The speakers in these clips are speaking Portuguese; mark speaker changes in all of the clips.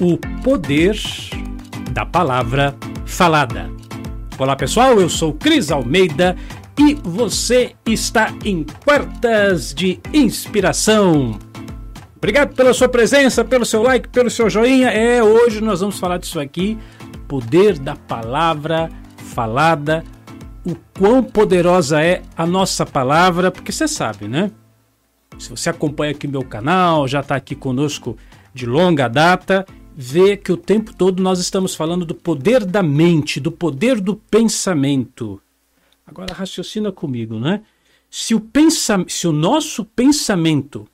Speaker 1: o poder da palavra falada. Olá pessoal, eu sou Cris Almeida e você está em Quartas de Inspiração. Obrigado pela sua presença, pelo seu like, pelo seu joinha. É, hoje nós vamos falar disso aqui, poder da palavra falada, o quão poderosa é a nossa palavra, porque você sabe, né? Se você acompanha aqui meu canal, já está aqui conosco de longa data, vê que o tempo todo nós estamos falando do poder da mente, do poder do pensamento. Agora raciocina comigo, né? Se o, se o nosso pensamento,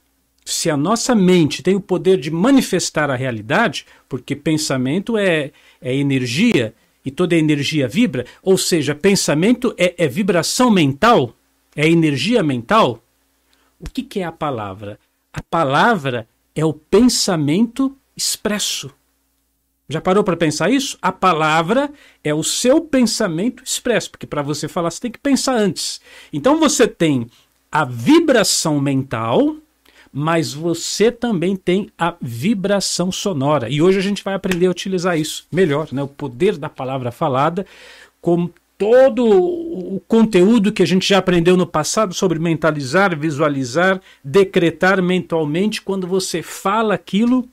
Speaker 1: se a nossa mente tem o poder de manifestar a realidade, porque pensamento é, é energia e toda energia vibra, ou seja, pensamento é, é vibração mental, é energia mental. O que, que é a palavra? A palavra é o pensamento expresso. Já parou para pensar isso? A palavra é o seu pensamento expresso, porque para você falar você tem que pensar antes. Então você tem a vibração mental, mas você também tem a vibração sonora. E hoje a gente vai aprender a utilizar isso melhor, né? O poder da palavra falada com todo o conteúdo que a gente já aprendeu no passado sobre mentalizar, visualizar, decretar mentalmente quando você fala aquilo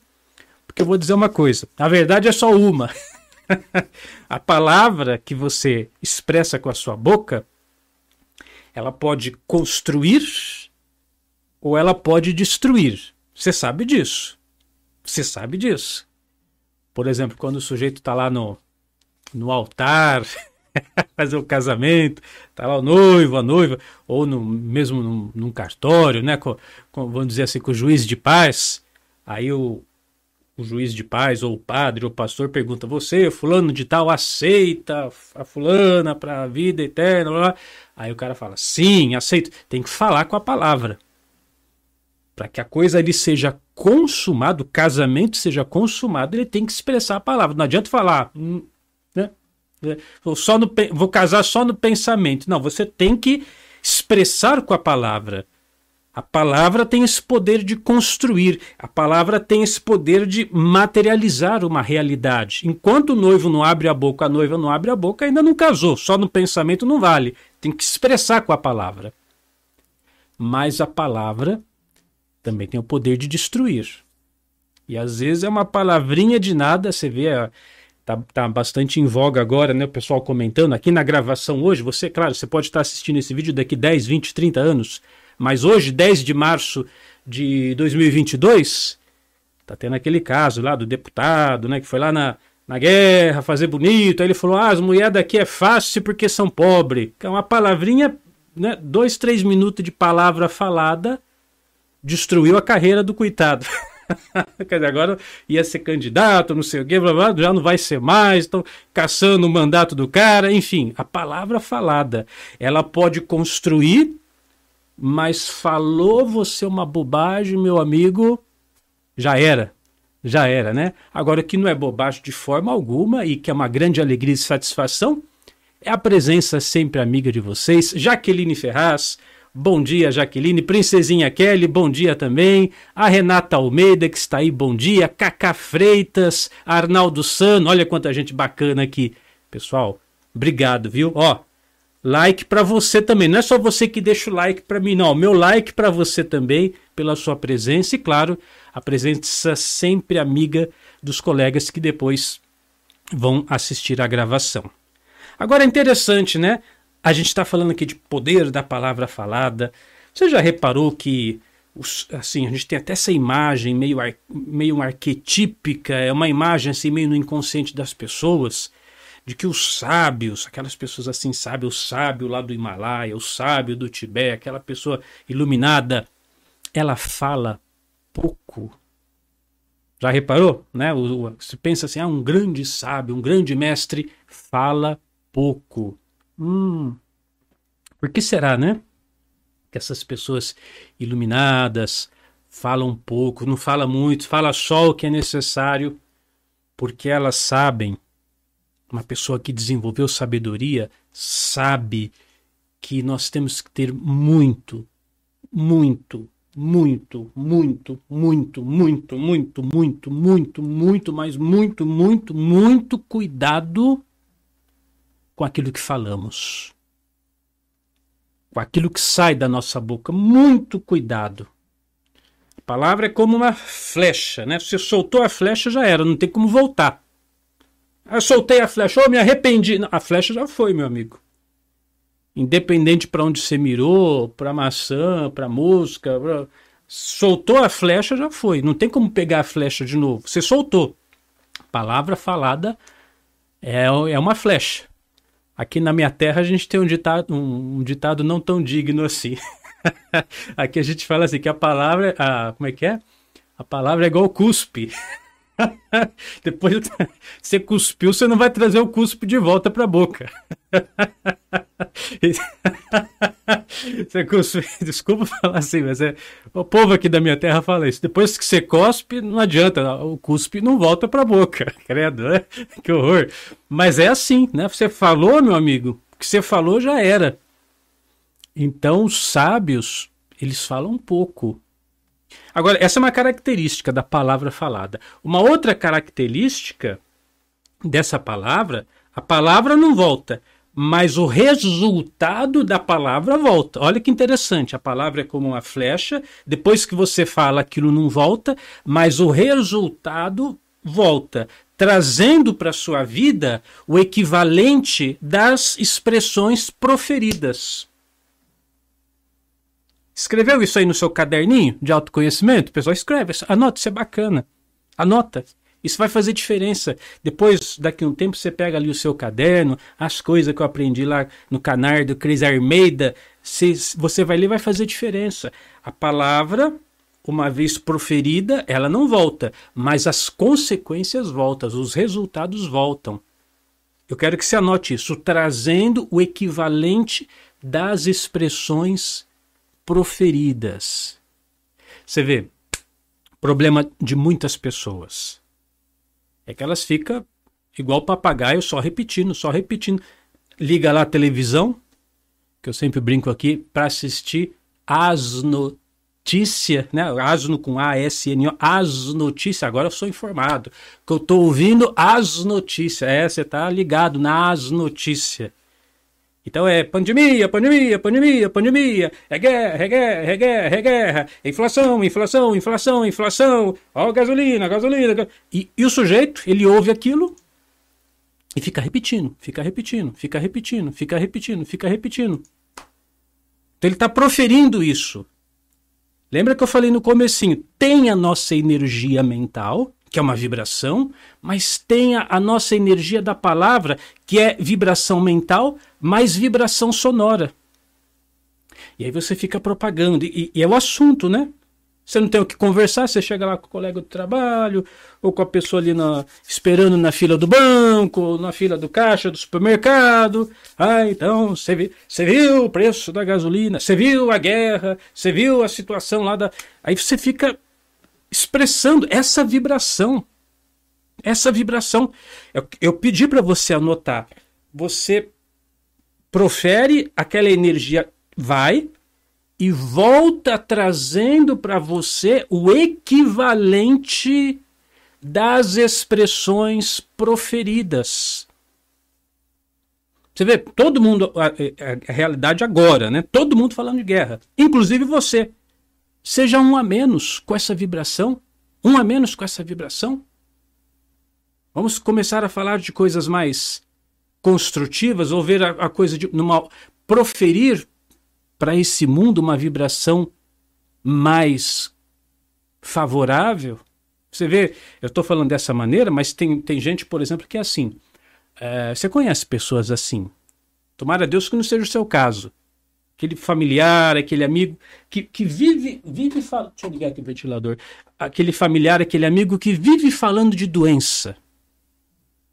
Speaker 1: porque eu vou dizer uma coisa: a verdade é só uma. a palavra que você expressa com a sua boca, ela pode construir ou ela pode destruir. Você sabe disso. Você sabe disso. Por exemplo, quando o sujeito está lá no, no altar, fazer o casamento, está lá o noivo, a noiva, ou no, mesmo num, num cartório, né, com, com, vamos dizer assim, com o juiz de paz, aí o, o juiz de paz, ou o padre, ou o pastor pergunta: Você, fulano de tal, aceita a fulana para a vida eterna? Blá, blá. Aí o cara fala: Sim, aceito. Tem que falar com a palavra. Para que a coisa ali seja consumada, o casamento seja consumado, ele tem que expressar a palavra. Não adianta falar, hum, né? Só no, vou casar só no pensamento. Não, você tem que expressar com a palavra. A palavra tem esse poder de construir, a palavra tem esse poder de materializar uma realidade. Enquanto o noivo não abre a boca, a noiva não abre a boca, ainda não casou. Só no pensamento não vale. Tem que expressar com a palavra. Mas a palavra também tem o poder de destruir. E às vezes é uma palavrinha de nada, você vê, tá, tá bastante em voga agora, né? O pessoal comentando aqui na gravação hoje. Você, claro, você pode estar assistindo esse vídeo daqui 10, 20, 30 anos mas hoje, 10 de março de 2022, tá tendo aquele caso lá do deputado, né, que foi lá na, na guerra fazer bonito. Aí ele falou: ah, as mulheres daqui é fácil porque são pobres. É uma palavrinha, né, dois, três minutos de palavra falada destruiu a carreira do coitado. Quer dizer, agora ia ser candidato, não sei o quê, blá, blá, já não vai ser mais, estão caçando o mandato do cara. Enfim, a palavra falada, ela pode construir mas falou você uma bobagem, meu amigo, já era. Já era, né? Agora, que não é bobagem de forma alguma e que é uma grande alegria e satisfação é a presença sempre amiga de vocês, Jaqueline Ferraz. Bom dia, Jaqueline. Princesinha Kelly, bom dia também. A Renata Almeida, que está aí, bom dia. Cacá Freitas, Arnaldo Sano, olha quanta gente bacana aqui. Pessoal, obrigado, viu? Ó, like para você também. Não é só você que deixa o like para mim, não. Meu like para você também pela sua presença e claro, a presença sempre amiga dos colegas que depois vão assistir a gravação. Agora é interessante, né? A gente está falando aqui de poder da palavra falada. Você já reparou que assim, a gente tem até essa imagem meio, ar, meio arquetípica, é uma imagem assim meio no inconsciente das pessoas de que os sábios, aquelas pessoas assim sábios, o sábio lá do Himalaia, o sábio do Tibete, aquela pessoa iluminada, ela fala pouco. Já reparou? Né? O, o, pensa assim, ah, um grande sábio, um grande mestre, fala pouco. Hum, por que será, né? Que essas pessoas iluminadas falam pouco, não fala muito, fala só o que é necessário, porque elas sabem uma pessoa que desenvolveu sabedoria sabe que nós temos que ter muito, muito, muito, muito, muito, muito, muito, muito, muito, muito, mas muito, muito, muito cuidado com aquilo que falamos. Com aquilo que sai da nossa boca. Muito cuidado. A palavra é como uma flecha, né? Você soltou a flecha, já era, não tem como voltar. Eu soltei a flecha, oh, me arrependi. Não, a flecha já foi, meu amigo. Independente para onde você mirou, para maçã, para mosca, pra... soltou a flecha, já foi. Não tem como pegar a flecha de novo. Você soltou. Palavra falada é, é uma flecha. Aqui na minha terra a gente tem um ditado, um ditado não tão digno assim. Aqui a gente fala assim que a palavra, a, como é que é? A palavra é igual cuspe. Depois você cuspiu, você não vai trazer o cuspe de volta para a boca. você desculpa falar assim, mas é, o povo aqui da minha terra fala isso. Depois que você cospe, não adianta, o cuspe não volta para a boca. Credo, né? Que horror. Mas é assim, né? Você falou, meu amigo, o que você falou já era. Então, os sábios, eles falam pouco Agora, essa é uma característica da palavra falada. Uma outra característica dessa palavra, a palavra não volta, mas o resultado da palavra volta. Olha que interessante, a palavra é como uma flecha, depois que você fala aquilo não volta, mas o resultado volta, trazendo para sua vida o equivalente das expressões proferidas. Escreveu isso aí no seu caderninho de autoconhecimento? Pessoal escreve, anota, isso é bacana. Anota. Isso vai fazer diferença. Depois, daqui a um tempo, você pega ali o seu caderno, as coisas que eu aprendi lá no canal do Cris Armeida. Você vai ler, vai fazer diferença. A palavra, uma vez proferida, ela não volta, mas as consequências voltam, os resultados voltam. Eu quero que você anote isso, trazendo o equivalente das expressões proferidas. Você vê, problema de muitas pessoas é que elas ficam igual papagaio, só repetindo, só repetindo. Liga lá a televisão, que eu sempre brinco aqui, para assistir as notícias, né? Asno com A-S-N-O, as notícias. Agora eu sou informado, que eu estou ouvindo as notícias. É, você está ligado nas notícias. Então é pandemia, pandemia, pandemia, pandemia, é guerra, é guerra, é guerra, é guerra, é inflação, inflação, inflação, inflação, ó, gasolina, gasolina. E, e o sujeito, ele ouve aquilo e fica repetindo, fica repetindo, fica repetindo, fica repetindo, fica repetindo. Então ele está proferindo isso. Lembra que eu falei no comecinho? Tem a nossa energia mental, que é uma vibração, mas tenha a nossa energia da palavra, que é vibração mental, mais vibração sonora. E aí você fica propagando. E, e, é o assunto, né? Você não tem o que conversar, você chega lá com o colega do trabalho, ou com a pessoa ali na, esperando na fila do banco, na fila do caixa do supermercado. Ah, então, você, vi, você viu o preço da gasolina, você viu a guerra, você viu a situação lá da. Aí você fica expressando essa vibração. Essa vibração. Eu, eu pedi para você anotar. Você profere, aquela energia vai e volta trazendo para você o equivalente das expressões proferidas. Você vê, todo mundo, a, a, a, realidade agora, né? Todo mundo falando de guerra, inclusive você. Seja um a menos com essa vibração. Um a menos com essa vibração. Vamos começar a falar de coisas mais construtivas ou ver a, a coisa de numa proferir para esse mundo uma vibração mais favorável. Você vê, eu estou falando dessa maneira, mas tem, tem gente, por exemplo, que é assim. É, você conhece pessoas assim? Tomara a Deus que não seja o seu caso aquele familiar, aquele amigo que, que vive, vive falando. Deixa eu ligar aqui o ventilador. Aquele familiar, aquele amigo que vive falando de doença.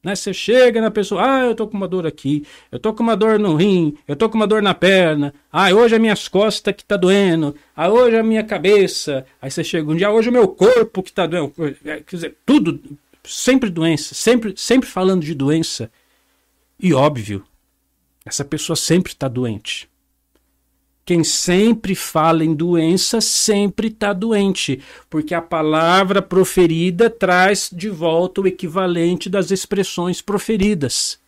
Speaker 1: Né? Você chega na pessoa, ah, eu tô com uma dor aqui, eu tô com uma dor no rim, eu tô com uma dor na perna, ah, hoje é minhas costas que tá doendo, ah, hoje a minha cabeça. Aí você chega um dia, ah, hoje o meu corpo que tá doendo. É, quer dizer, tudo, sempre doença, sempre, sempre falando de doença. E óbvio, essa pessoa sempre está doente Quem sempre fala em doença sempre está doente, porque a palavra proferida traz de volta o equivalente das expressões proferidas.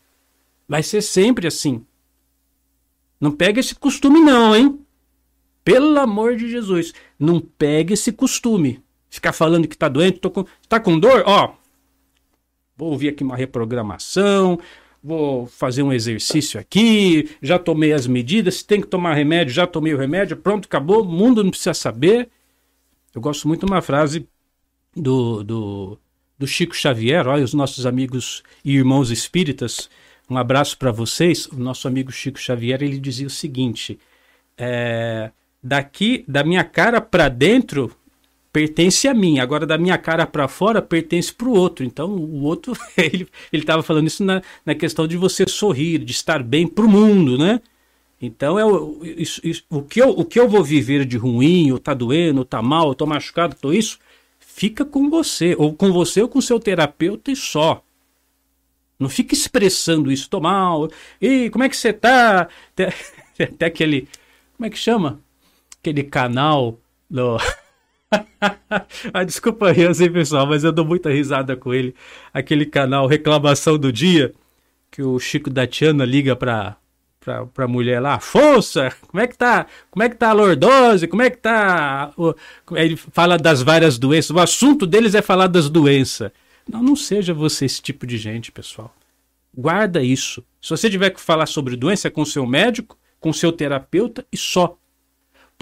Speaker 1: Vai ser sempre assim. Não pega esse costume, não, hein? Pelo amor de Jesus, não pega esse costume. Ficar falando que está doente, tô com, tá com dor? Ó, vou ouvir aqui uma reprogramação, vou fazer um exercício aqui, já tomei as medidas, se tem que tomar remédio, já tomei o remédio, pronto, acabou, o mundo não precisa saber. Eu gosto muito de uma frase do, do, do Chico Xavier, olha, os nossos amigos e irmãos espíritas, um abraço para vocês. O nosso amigo Chico Xavier, ele dizia o seguinte, é, daqui, da minha cara para dentro, pertence a mim. Agora, da minha cara para fora, pertence para o outro. Então, o outro, ele estava falando isso na, na questão de você sorrir, de estar bem para o mundo, né? Então, é o, isso, isso, o, que eu, o que eu vou viver de ruim, ou tá doendo, ou tá mal, ou tô machucado, tô isso, fica com você, ou com você ou com seu terapeuta e só. Não fica expressando isso, tô mal, e como é que você tá? Até, até aquele, como é que chama? Aquele canal do... ah, desculpa aí, assim, pessoal, mas eu dou muita risada com ele. Aquele canal Reclamação do Dia, que o Chico da Tiana liga pra, pra, pra mulher lá, força, como é que tá? Como é que tá a lordose? Como é que tá? Ele fala das várias doenças. O assunto deles é falar das doenças. Não, não seja você esse tipo de gente, pessoal. Guarda isso. Se você tiver que falar sobre doença, é com seu médico, com seu terapeuta e só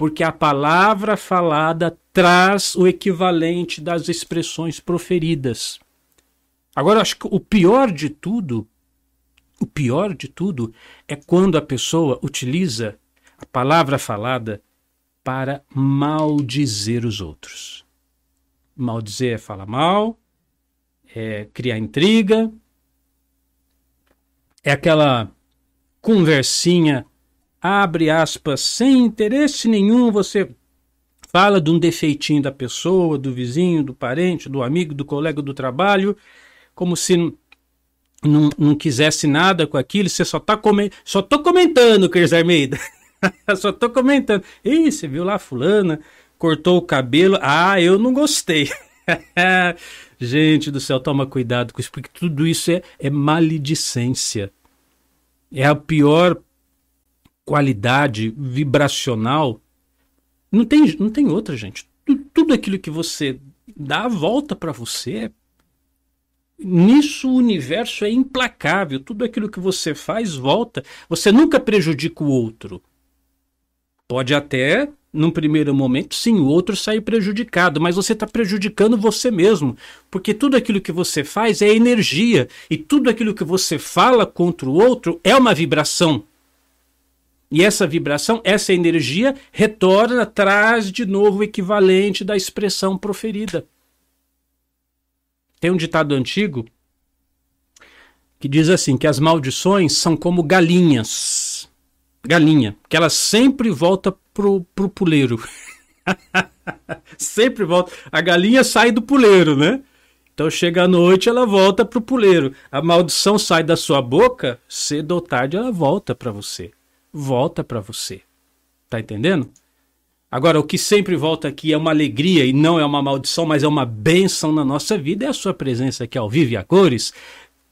Speaker 1: porque a palavra falada traz o equivalente das expressões proferidas. Agora, acho que o pior de tudo, o pior de tudo é quando a pessoa utiliza a palavra falada para maldizer os outros. Maldizer é falar mal, é criar intriga, é aquela conversinha abre aspas, sem interesse nenhum, você fala de um defeitinho da pessoa, do vizinho, do parente, do amigo, do colega do trabalho, como se não, não quisesse nada com aquilo, você só tá comentando, só tô comentando, Cris Armeida. só tô comentando. Ih, você viu lá fulana, cortou o cabelo. Ah, eu não gostei. Gente do céu, toma cuidado com isso, porque tudo isso é, é maledicência. É a pior qualidade vibracional, não tem, não tem outra, gente. Tudo aquilo que você dá a volta para você, nisso o universo é implacável. Tudo aquilo que você faz volta. Você nunca prejudica o outro. Pode até, num primeiro momento, sim, o outro sair prejudicado, mas você está prejudicando você mesmo, porque tudo aquilo que você faz é energia e tudo aquilo que você fala contra o outro é uma vibração. E essa vibração, essa energia, retorna, traz de novo o equivalente da expressão proferida. Tem um ditado antigo que diz assim: que as maldições são como galinhas. Galinha, que ela sempre volta pro, pro puleiro. sempre volta. A galinha sai do puleiro, né? Então chega a noite, ela volta pro puleiro. A maldição sai da sua boca, cedo ou tarde ela volta para você volta para você. Tá entendendo? Agora, o que sempre volta aqui é uma alegria e não é uma maldição, mas é uma benção na nossa vida, é a sua presença aqui ao vivo e a cores.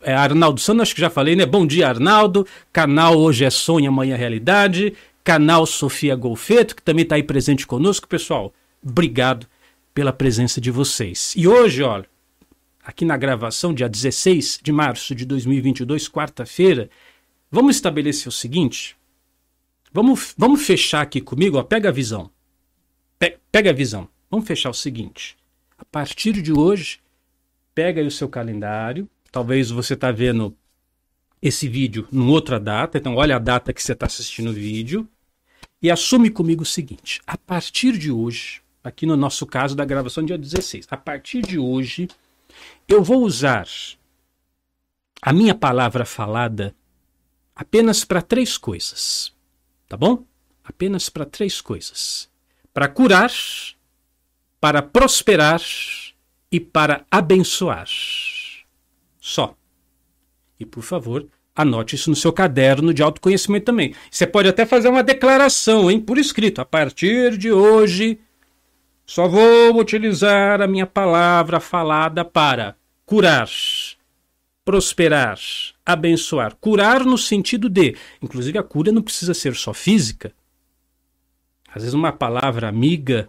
Speaker 1: É Arnaldo Santos, acho que já falei, né? Bom dia, Arnaldo. Canal Hoje é Sonho, Amanhã é Realidade. Canal Sofia Golfeto, que também está aí presente conosco. Pessoal, obrigado pela presença de vocês. E hoje, olha, aqui na gravação, dia 16 de março de 2022, quarta-feira, vamos estabelecer o seguinte: Vamos, vamos fechar aqui comigo, ó, pega a visão. Pe pega a visão. Vamos fechar o seguinte. A partir de hoje, pega aí o seu calendário. Talvez você está vendo esse vídeo numa outra data. Então, olha a data que você está assistindo o vídeo. E assume comigo o seguinte: a partir de hoje, aqui no nosso caso da gravação dia 16, a partir de hoje, eu vou usar a minha palavra falada apenas para três coisas tá bom? Apenas para três coisas: para curar, para prosperar e para abençoar. Só. E por favor, Anote isso no seu caderno de autoconhecimento também. Você pode até fazer uma declaração, hein, por escrito. A partir de hoje, só vou utilizar a minha palavra falada para curar, prosperar, abençoar. Curar no sentido de, inclusive a cura não precisa ser só física. Às vezes uma palavra amiga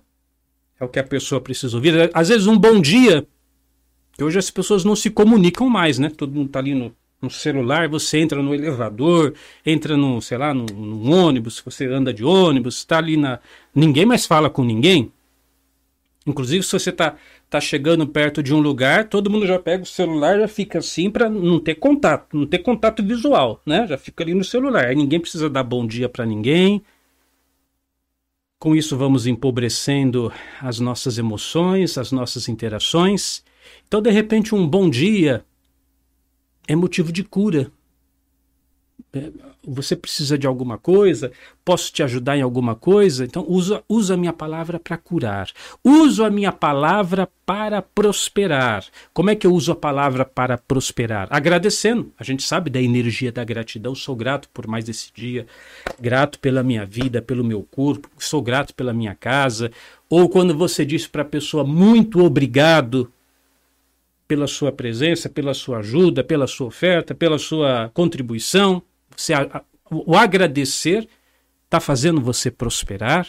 Speaker 1: é o que a pessoa precisa ouvir. Às vezes um bom dia, que hoje as pessoas não se comunicam mais, né? Todo mundo está ali no no celular, você entra no elevador, entra no, sei lá, no, no ônibus, você anda de ônibus, está ali na. Ninguém mais fala com ninguém. Inclusive, se você está tá chegando perto de um lugar, todo mundo já pega o celular, já fica assim para não ter contato, não ter contato visual, né? Já fica ali no celular. Aí ninguém precisa dar bom dia para ninguém. Com isso, vamos empobrecendo as nossas emoções, as nossas interações. Então, de repente, um bom dia é motivo de cura. Você precisa de alguma coisa? Posso te ajudar em alguma coisa? Então, usa, usa a minha palavra para curar. Uso a minha palavra para prosperar. Como é que eu uso a palavra para prosperar? Agradecendo. A gente sabe da energia da gratidão. Sou grato por mais esse dia. Grato pela minha vida, pelo meu corpo. Sou grato pela minha casa. Ou quando você diz para a pessoa muito obrigado pela sua presença, pela sua ajuda, pela sua oferta, pela sua contribuição. Você, o agradecer está fazendo você prosperar?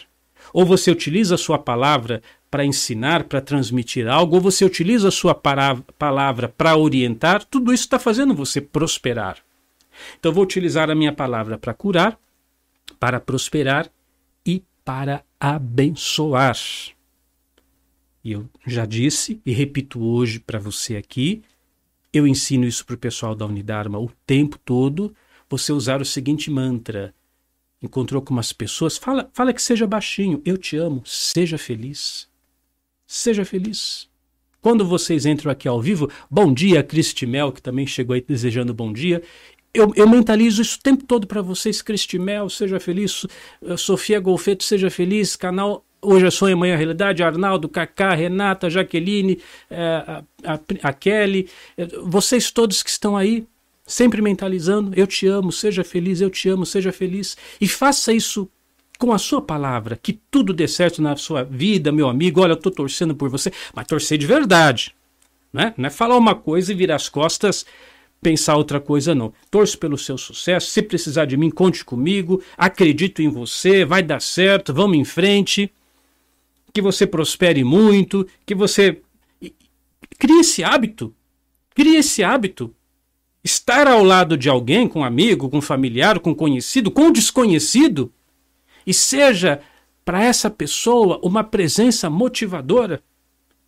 Speaker 1: Ou você utiliza a sua palavra para ensinar, para transmitir algo, ou você utiliza a sua palavra para orientar, tudo isso está fazendo você prosperar. Então, vou utilizar a minha palavra para curar, para prosperar e para abençoar. E eu já disse e repito hoje para você aqui, eu ensino isso para o pessoal da Unidarma o tempo todo, você usar o seguinte mantra. Encontrou com umas pessoas, fala, fala que seja baixinho, eu te amo, seja feliz. Seja feliz. Quando vocês entram aqui ao vivo, bom dia, Cristimel, que também chegou aí desejando bom dia. Eu, eu, mentalizo isso o tempo todo para vocês. Cristimel, seja feliz. Sofia Golfeto, seja feliz. Canal Hoje é sonho, amanhã é realidade. Arnaldo, Cacá, Renata, Jaqueline, é, a, a, a Kelly, é, vocês todos que estão aí, sempre mentalizando: eu te amo, seja feliz, eu te amo, seja feliz. E faça isso com a sua palavra, que tudo dê certo na sua vida, meu amigo. Olha, eu estou torcendo por você, mas torcer de verdade. Né? Não é falar uma coisa e virar as costas pensar outra coisa, não. Torço pelo seu sucesso. Se precisar de mim, conte comigo. Acredito em você. Vai dar certo. Vamos em frente que você prospere muito, que você crie esse hábito. Crie esse hábito. Estar ao lado de alguém, com um amigo, com um familiar, com um conhecido, com um desconhecido, e seja para essa pessoa uma presença motivadora.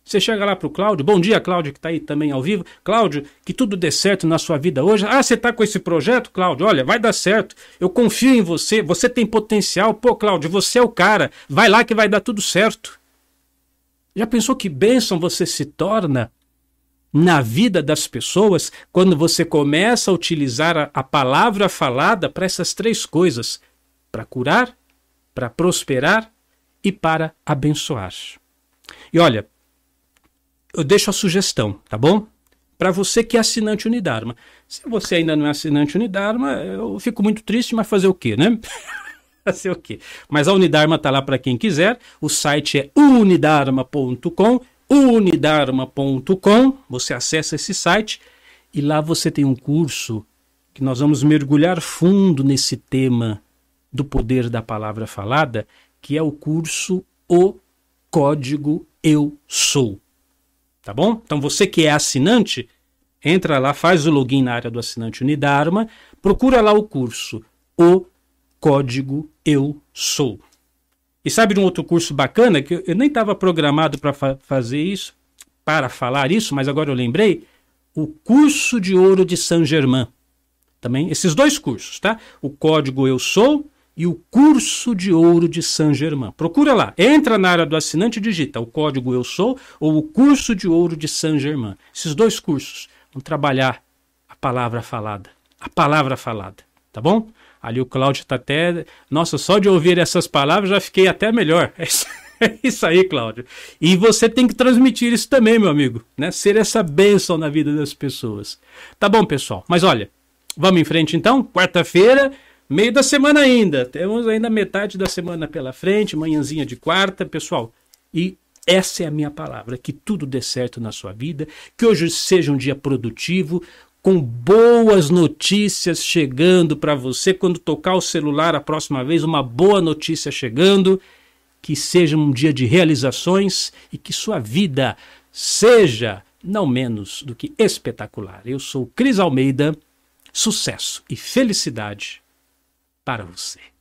Speaker 1: Você chega lá para o Cláudio, bom dia, Cláudio, que está aí também ao vivo. Cláudio, que tudo dê certo na sua vida hoje. Ah, você está com esse projeto, Cláudio? Olha, vai dar certo. Eu confio em você, você tem potencial. Pô, Cláudio, você é o cara. Vai lá que vai dar tudo certo. Já pensou que bênção você se torna na vida das pessoas quando você começa a utilizar a, a palavra falada para essas três coisas: para curar, para prosperar e para abençoar? E olha, eu deixo a sugestão, tá bom? Para você que é assinante Unidarma. Se você ainda não é assinante Unidarma, eu fico muito triste, mas fazer o quê, né? fazer o quê? Mas a Unidarma está lá para quem quiser. O site é unidarma.com. Unidarma.com. Você acessa esse site e lá você tem um curso que nós vamos mergulhar fundo nesse tema do poder da palavra falada, que é o curso O Código Eu Sou. Tá bom? Então você que é assinante, entra lá, faz o login na área do assinante Unidarma, procura lá o curso O Código Eu Sou. E sabe de um outro curso bacana que eu nem estava programado para fa fazer isso, para falar isso, mas agora eu lembrei, o curso de ouro de Saint Germain. Também esses dois cursos, tá? O Código Eu Sou e o curso de ouro de Saint Germain. Procura lá, entra na área do assinante e digita o código Eu Sou ou o curso de ouro de Saint Germain. Esses dois cursos vão trabalhar a palavra falada, a palavra falada, tá bom? Ali o Cláudio está até, nossa, só de ouvir essas palavras já fiquei até melhor. É isso aí, Cláudio. E você tem que transmitir isso também, meu amigo, né? Ser essa bênção na vida das pessoas. Tá bom, pessoal? Mas olha, Vamos em frente então? Quarta-feira, meio da semana ainda. Temos ainda metade da semana pela frente, manhãzinha de quarta, pessoal. E essa é a minha palavra, que tudo dê certo na sua vida, que hoje seja um dia produtivo, com boas notícias chegando para você quando tocar o celular a próxima vez, uma boa notícia chegando, que seja um dia de realizações e que sua vida seja não menos do que espetacular. Eu sou Cris Almeida, sucesso e felicidade para você.